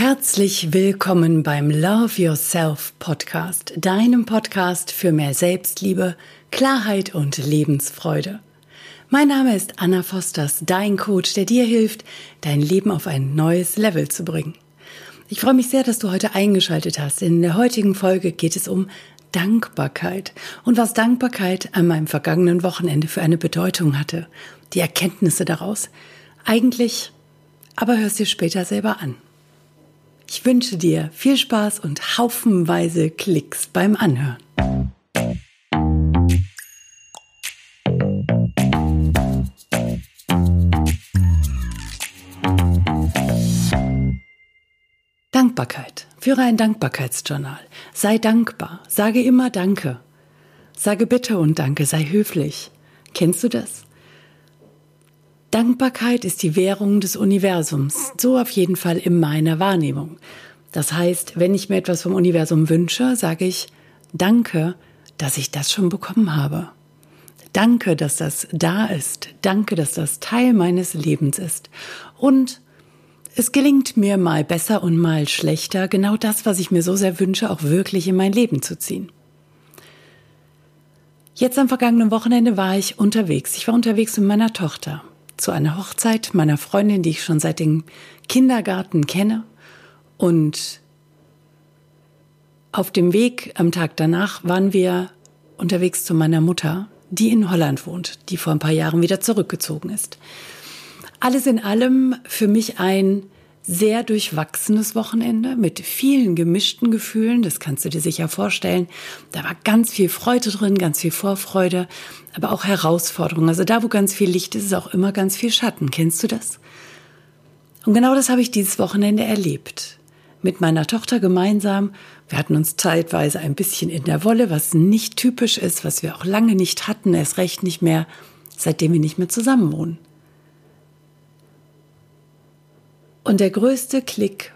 Herzlich willkommen beim Love Yourself Podcast, deinem Podcast für mehr Selbstliebe, Klarheit und Lebensfreude. Mein Name ist Anna Fosters, dein Coach, der dir hilft, dein Leben auf ein neues Level zu bringen. Ich freue mich sehr, dass du heute eingeschaltet hast. In der heutigen Folge geht es um Dankbarkeit und was Dankbarkeit an meinem vergangenen Wochenende für eine Bedeutung hatte, die Erkenntnisse daraus. Eigentlich, aber hörst dir später selber an. Ich wünsche dir viel Spaß und haufenweise Klicks beim Anhören. Dankbarkeit. Führe ein Dankbarkeitsjournal. Sei dankbar. Sage immer Danke. Sage bitte und Danke. Sei höflich. Kennst du das? Dankbarkeit ist die Währung des Universums, so auf jeden Fall in meiner Wahrnehmung. Das heißt, wenn ich mir etwas vom Universum wünsche, sage ich Danke, dass ich das schon bekommen habe. Danke, dass das da ist. Danke, dass das Teil meines Lebens ist. Und es gelingt mir mal besser und mal schlechter, genau das, was ich mir so sehr wünsche, auch wirklich in mein Leben zu ziehen. Jetzt am vergangenen Wochenende war ich unterwegs. Ich war unterwegs mit meiner Tochter zu einer Hochzeit meiner Freundin, die ich schon seit dem Kindergarten kenne. Und auf dem Weg am Tag danach waren wir unterwegs zu meiner Mutter, die in Holland wohnt, die vor ein paar Jahren wieder zurückgezogen ist. Alles in allem für mich ein sehr durchwachsenes Wochenende mit vielen gemischten Gefühlen. Das kannst du dir sicher vorstellen. Da war ganz viel Freude drin, ganz viel Vorfreude, aber auch Herausforderungen. Also da, wo ganz viel Licht ist, ist auch immer ganz viel Schatten. Kennst du das? Und genau das habe ich dieses Wochenende erlebt. Mit meiner Tochter gemeinsam. Wir hatten uns zeitweise ein bisschen in der Wolle, was nicht typisch ist, was wir auch lange nicht hatten, erst recht nicht mehr, seitdem wir nicht mehr zusammen wohnen. Und der größte Klick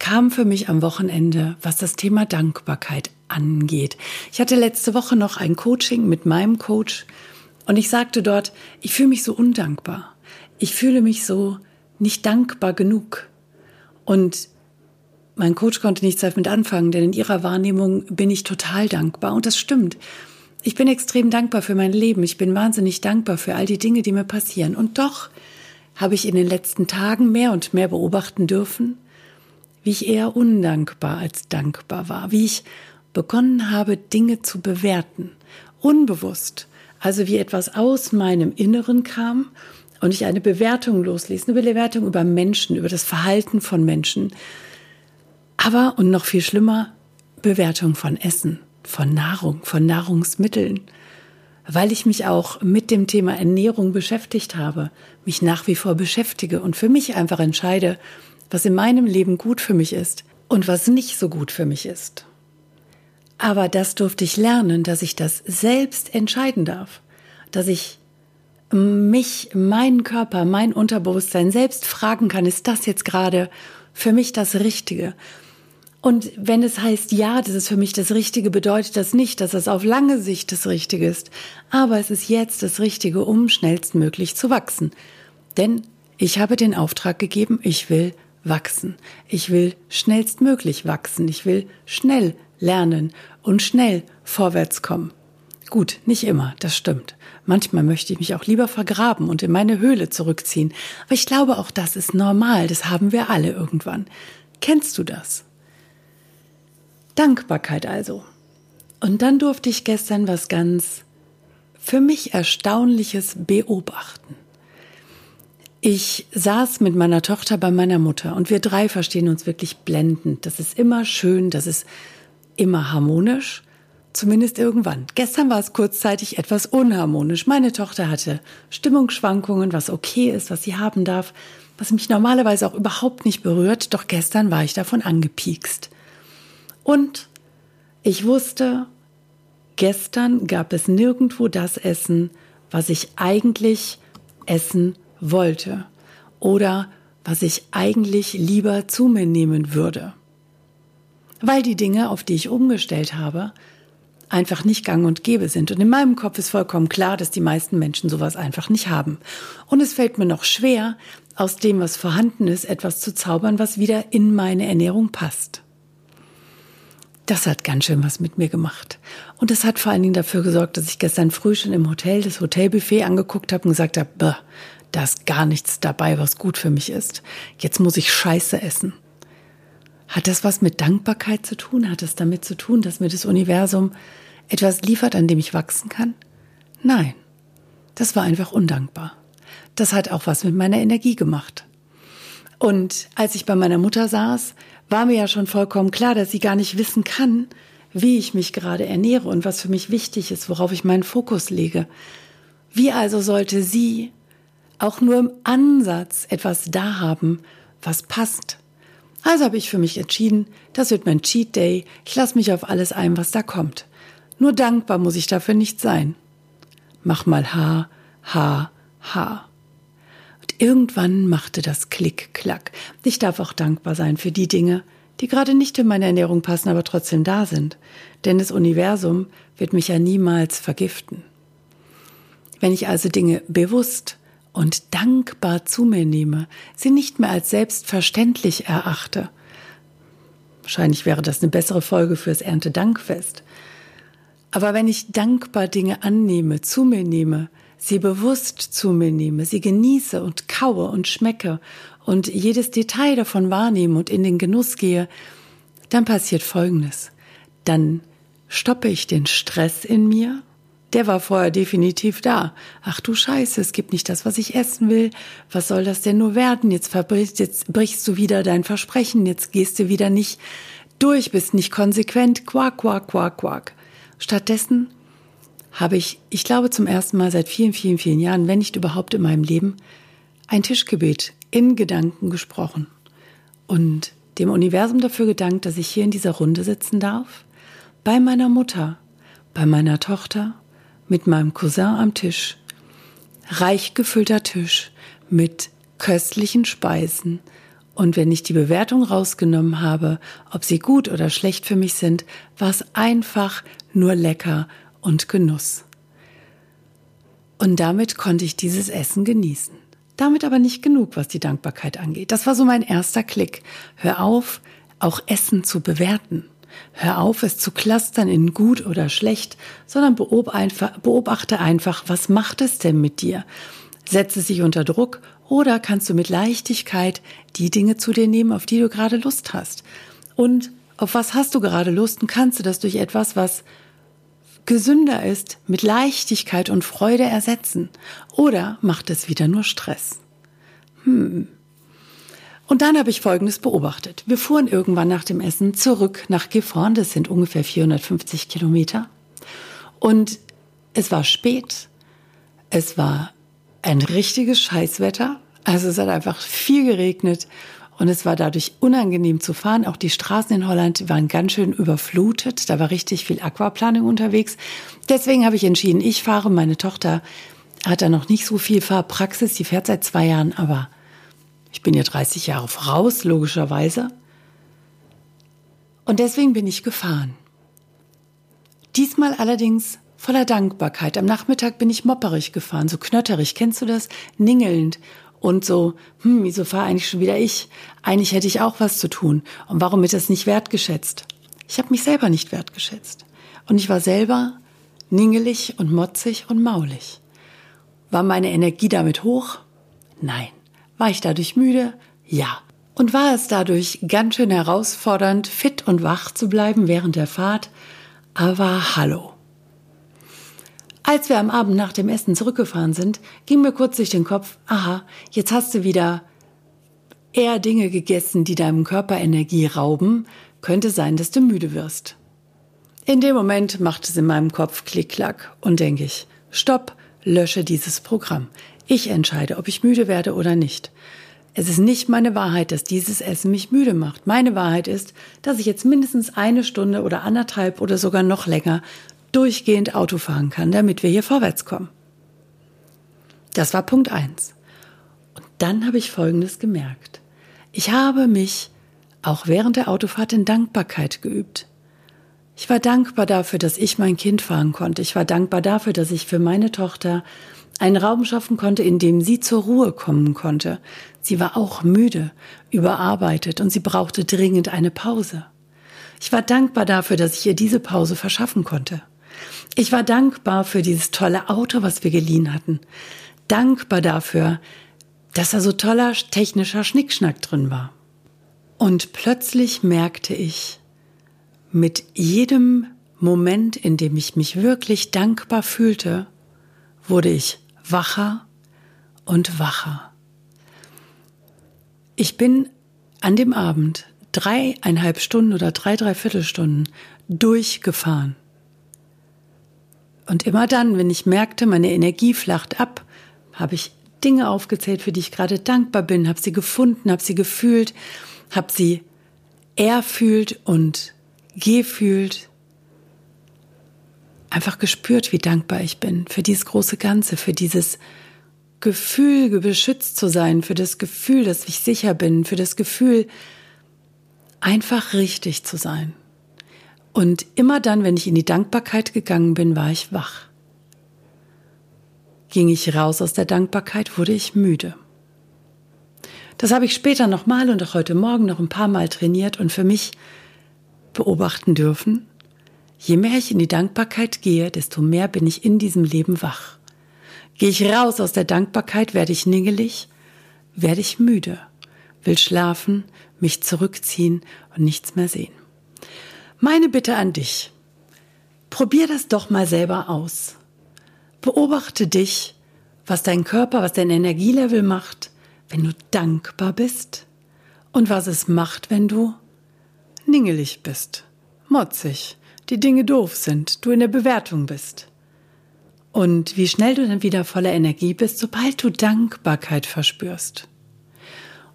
kam für mich am Wochenende, was das Thema Dankbarkeit angeht. Ich hatte letzte Woche noch ein Coaching mit meinem Coach und ich sagte dort, ich fühle mich so undankbar. Ich fühle mich so nicht dankbar genug. Und mein Coach konnte nichts damit anfangen, denn in ihrer Wahrnehmung bin ich total dankbar. Und das stimmt. Ich bin extrem dankbar für mein Leben. Ich bin wahnsinnig dankbar für all die Dinge, die mir passieren. Und doch habe ich in den letzten Tagen mehr und mehr beobachten dürfen, wie ich eher undankbar als dankbar war, wie ich begonnen habe, Dinge zu bewerten, unbewusst, also wie etwas aus meinem Inneren kam und ich eine Bewertung losließ, eine Bewertung über Menschen, über das Verhalten von Menschen, aber und noch viel schlimmer, Bewertung von Essen, von Nahrung, von Nahrungsmitteln weil ich mich auch mit dem Thema Ernährung beschäftigt habe, mich nach wie vor beschäftige und für mich einfach entscheide, was in meinem Leben gut für mich ist und was nicht so gut für mich ist. Aber das durfte ich lernen, dass ich das selbst entscheiden darf, dass ich mich, meinen Körper, mein Unterbewusstsein selbst fragen kann, ist das jetzt gerade für mich das Richtige? Und wenn es heißt, ja, das ist für mich das Richtige, bedeutet das nicht, dass es auf lange Sicht das Richtige ist. Aber es ist jetzt das Richtige, um schnellstmöglich zu wachsen. Denn ich habe den Auftrag gegeben, ich will wachsen. Ich will schnellstmöglich wachsen. Ich will schnell lernen und schnell vorwärts kommen. Gut, nicht immer, das stimmt. Manchmal möchte ich mich auch lieber vergraben und in meine Höhle zurückziehen. Aber ich glaube, auch das ist normal. Das haben wir alle irgendwann. Kennst du das? Dankbarkeit also. Und dann durfte ich gestern was ganz für mich Erstaunliches beobachten. Ich saß mit meiner Tochter bei meiner Mutter und wir drei verstehen uns wirklich blendend. Das ist immer schön, das ist immer harmonisch, zumindest irgendwann. Gestern war es kurzzeitig etwas unharmonisch. Meine Tochter hatte Stimmungsschwankungen, was okay ist, was sie haben darf, was mich normalerweise auch überhaupt nicht berührt, doch gestern war ich davon angepiekst. Und ich wusste, gestern gab es nirgendwo das Essen, was ich eigentlich essen wollte oder was ich eigentlich lieber zu mir nehmen würde. Weil die Dinge, auf die ich umgestellt habe, einfach nicht gang und gäbe sind. Und in meinem Kopf ist vollkommen klar, dass die meisten Menschen sowas einfach nicht haben. Und es fällt mir noch schwer, aus dem, was vorhanden ist, etwas zu zaubern, was wieder in meine Ernährung passt. Das hat ganz schön was mit mir gemacht. Und das hat vor allen Dingen dafür gesorgt, dass ich gestern früh schon im Hotel das Hotelbuffet angeguckt habe und gesagt habe, da ist gar nichts dabei, was gut für mich ist. Jetzt muss ich Scheiße essen. Hat das was mit Dankbarkeit zu tun? Hat es damit zu tun, dass mir das Universum etwas liefert, an dem ich wachsen kann? Nein, das war einfach undankbar. Das hat auch was mit meiner Energie gemacht. Und als ich bei meiner Mutter saß, war mir ja schon vollkommen klar, dass sie gar nicht wissen kann, wie ich mich gerade ernähre und was für mich wichtig ist, worauf ich meinen Fokus lege. Wie also sollte sie auch nur im Ansatz etwas da haben, was passt? Also habe ich für mich entschieden, das wird mein Cheat Day. Ich lasse mich auf alles ein, was da kommt. Nur dankbar muss ich dafür nicht sein. Mach mal H, H, H. Irgendwann machte das Klick, Klack. Ich darf auch dankbar sein für die Dinge, die gerade nicht in meine Ernährung passen, aber trotzdem da sind. Denn das Universum wird mich ja niemals vergiften. Wenn ich also Dinge bewusst und dankbar zu mir nehme, sie nicht mehr als selbstverständlich erachte. Wahrscheinlich wäre das eine bessere Folge fürs Erntedankfest. Aber wenn ich dankbar Dinge annehme, zu mir nehme, sie bewusst zu mir nehme, sie genieße und kaue und schmecke und jedes Detail davon wahrnehme und in den Genuss gehe, dann passiert Folgendes. Dann stoppe ich den Stress in mir der war vorher definitiv da. Ach du Scheiße, es gibt nicht das, was ich essen will. Was soll das denn nur werden? Jetzt verbrichst, jetzt brichst du wieder dein Versprechen. Jetzt gehst du wieder nicht durch, bist nicht konsequent. Quack, quack, quack, quack. Stattdessen habe ich, ich glaube zum ersten Mal seit vielen, vielen, vielen Jahren, wenn nicht überhaupt in meinem Leben, ein Tischgebet in Gedanken gesprochen und dem Universum dafür gedankt, dass ich hier in dieser Runde sitzen darf, bei meiner Mutter, bei meiner Tochter mit meinem Cousin am Tisch. Reich gefüllter Tisch mit köstlichen Speisen. Und wenn ich die Bewertung rausgenommen habe, ob sie gut oder schlecht für mich sind, war es einfach nur lecker und Genuss. Und damit konnte ich dieses Essen genießen. Damit aber nicht genug, was die Dankbarkeit angeht. Das war so mein erster Klick. Hör auf, auch Essen zu bewerten. Hör auf, es zu clustern in gut oder schlecht, sondern beobachte einfach, was macht es denn mit dir? Setze sich unter Druck oder kannst du mit Leichtigkeit die Dinge zu dir nehmen, auf die du gerade Lust hast? Und auf was hast du gerade Lust und kannst du das durch etwas, was gesünder ist, mit Leichtigkeit und Freude ersetzen? Oder macht es wieder nur Stress? Hm, und dann habe ich Folgendes beobachtet. Wir fuhren irgendwann nach dem Essen zurück nach Gifhorn. Das sind ungefähr 450 Kilometer. Und es war spät. Es war ein richtiges Scheißwetter. Also es hat einfach viel geregnet und es war dadurch unangenehm zu fahren. Auch die Straßen in Holland waren ganz schön überflutet. Da war richtig viel Aquaplaning unterwegs. Deswegen habe ich entschieden, ich fahre. Meine Tochter hat da noch nicht so viel Fahrpraxis. Die fährt seit zwei Jahren, aber ich bin ja 30 Jahre voraus, logischerweise. Und deswegen bin ich gefahren. Diesmal allerdings voller Dankbarkeit. Am Nachmittag bin ich mopperig gefahren, so knötterig. Kennst du das? Ningelnd. Und so, hm, wieso fahre eigentlich schon wieder ich? Eigentlich hätte ich auch was zu tun. Und warum wird das nicht wertgeschätzt? Ich habe mich selber nicht wertgeschätzt. Und ich war selber ningelig und motzig und maulig. War meine Energie damit hoch? Nein. War ich dadurch müde? Ja. Und war es dadurch ganz schön herausfordernd, fit und wach zu bleiben während der Fahrt? Aber hallo. Als wir am Abend nach dem Essen zurückgefahren sind, ging mir kurz durch den Kopf, aha, jetzt hast du wieder eher Dinge gegessen, die deinem Körper Energie rauben, könnte sein, dass du müde wirst. In dem Moment macht es in meinem Kopf Klick-Klack und denke ich, stopp, lösche dieses Programm. Ich entscheide, ob ich müde werde oder nicht. Es ist nicht meine Wahrheit, dass dieses Essen mich müde macht. Meine Wahrheit ist, dass ich jetzt mindestens eine Stunde oder anderthalb oder sogar noch länger durchgehend Auto fahren kann, damit wir hier vorwärts kommen. Das war Punkt eins. Und dann habe ich Folgendes gemerkt. Ich habe mich auch während der Autofahrt in Dankbarkeit geübt. Ich war dankbar dafür, dass ich mein Kind fahren konnte. Ich war dankbar dafür, dass ich für meine Tochter einen Raum schaffen konnte, in dem sie zur Ruhe kommen konnte. Sie war auch müde, überarbeitet und sie brauchte dringend eine Pause. Ich war dankbar dafür, dass ich ihr diese Pause verschaffen konnte. Ich war dankbar für dieses tolle Auto, was wir geliehen hatten. Dankbar dafür, dass da so toller technischer Schnickschnack drin war. Und plötzlich merkte ich, mit jedem Moment, in dem ich mich wirklich dankbar fühlte, wurde ich wacher und wacher. Ich bin an dem Abend dreieinhalb Stunden oder drei, dreiviertel Stunden durchgefahren. Und immer dann, wenn ich merkte, meine Energie flacht ab, habe ich Dinge aufgezählt, für die ich gerade dankbar bin, habe sie gefunden, habe sie gefühlt, habe sie erfühlt und gefühlt, einfach gespürt, wie dankbar ich bin für dieses große Ganze, für dieses Gefühl, beschützt zu sein, für das Gefühl, dass ich sicher bin, für das Gefühl, einfach richtig zu sein. Und immer dann, wenn ich in die Dankbarkeit gegangen bin, war ich wach. Ging ich raus aus der Dankbarkeit, wurde ich müde. Das habe ich später nochmal und auch heute Morgen noch ein paar Mal trainiert und für mich beobachten dürfen, je mehr ich in die Dankbarkeit gehe, desto mehr bin ich in diesem Leben wach. Gehe ich raus aus der Dankbarkeit, werde ich ningelig, werde ich müde, will schlafen, mich zurückziehen und nichts mehr sehen. Meine Bitte an dich, probier das doch mal selber aus. Beobachte dich, was dein Körper, was dein Energielevel macht, wenn du dankbar bist und was es macht, wenn du ningelig bist, motzig, die Dinge doof sind, du in der Bewertung bist. Und wie schnell du dann wieder voller Energie bist, sobald du Dankbarkeit verspürst.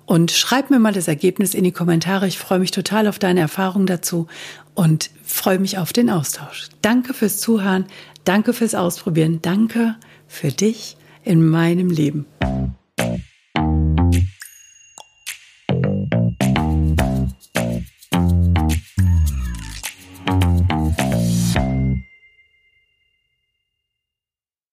Und schreib mir mal das Ergebnis in die Kommentare. Ich freue mich total auf deine Erfahrung dazu und freue mich auf den Austausch. Danke fürs Zuhören, danke fürs Ausprobieren, danke für dich in meinem Leben.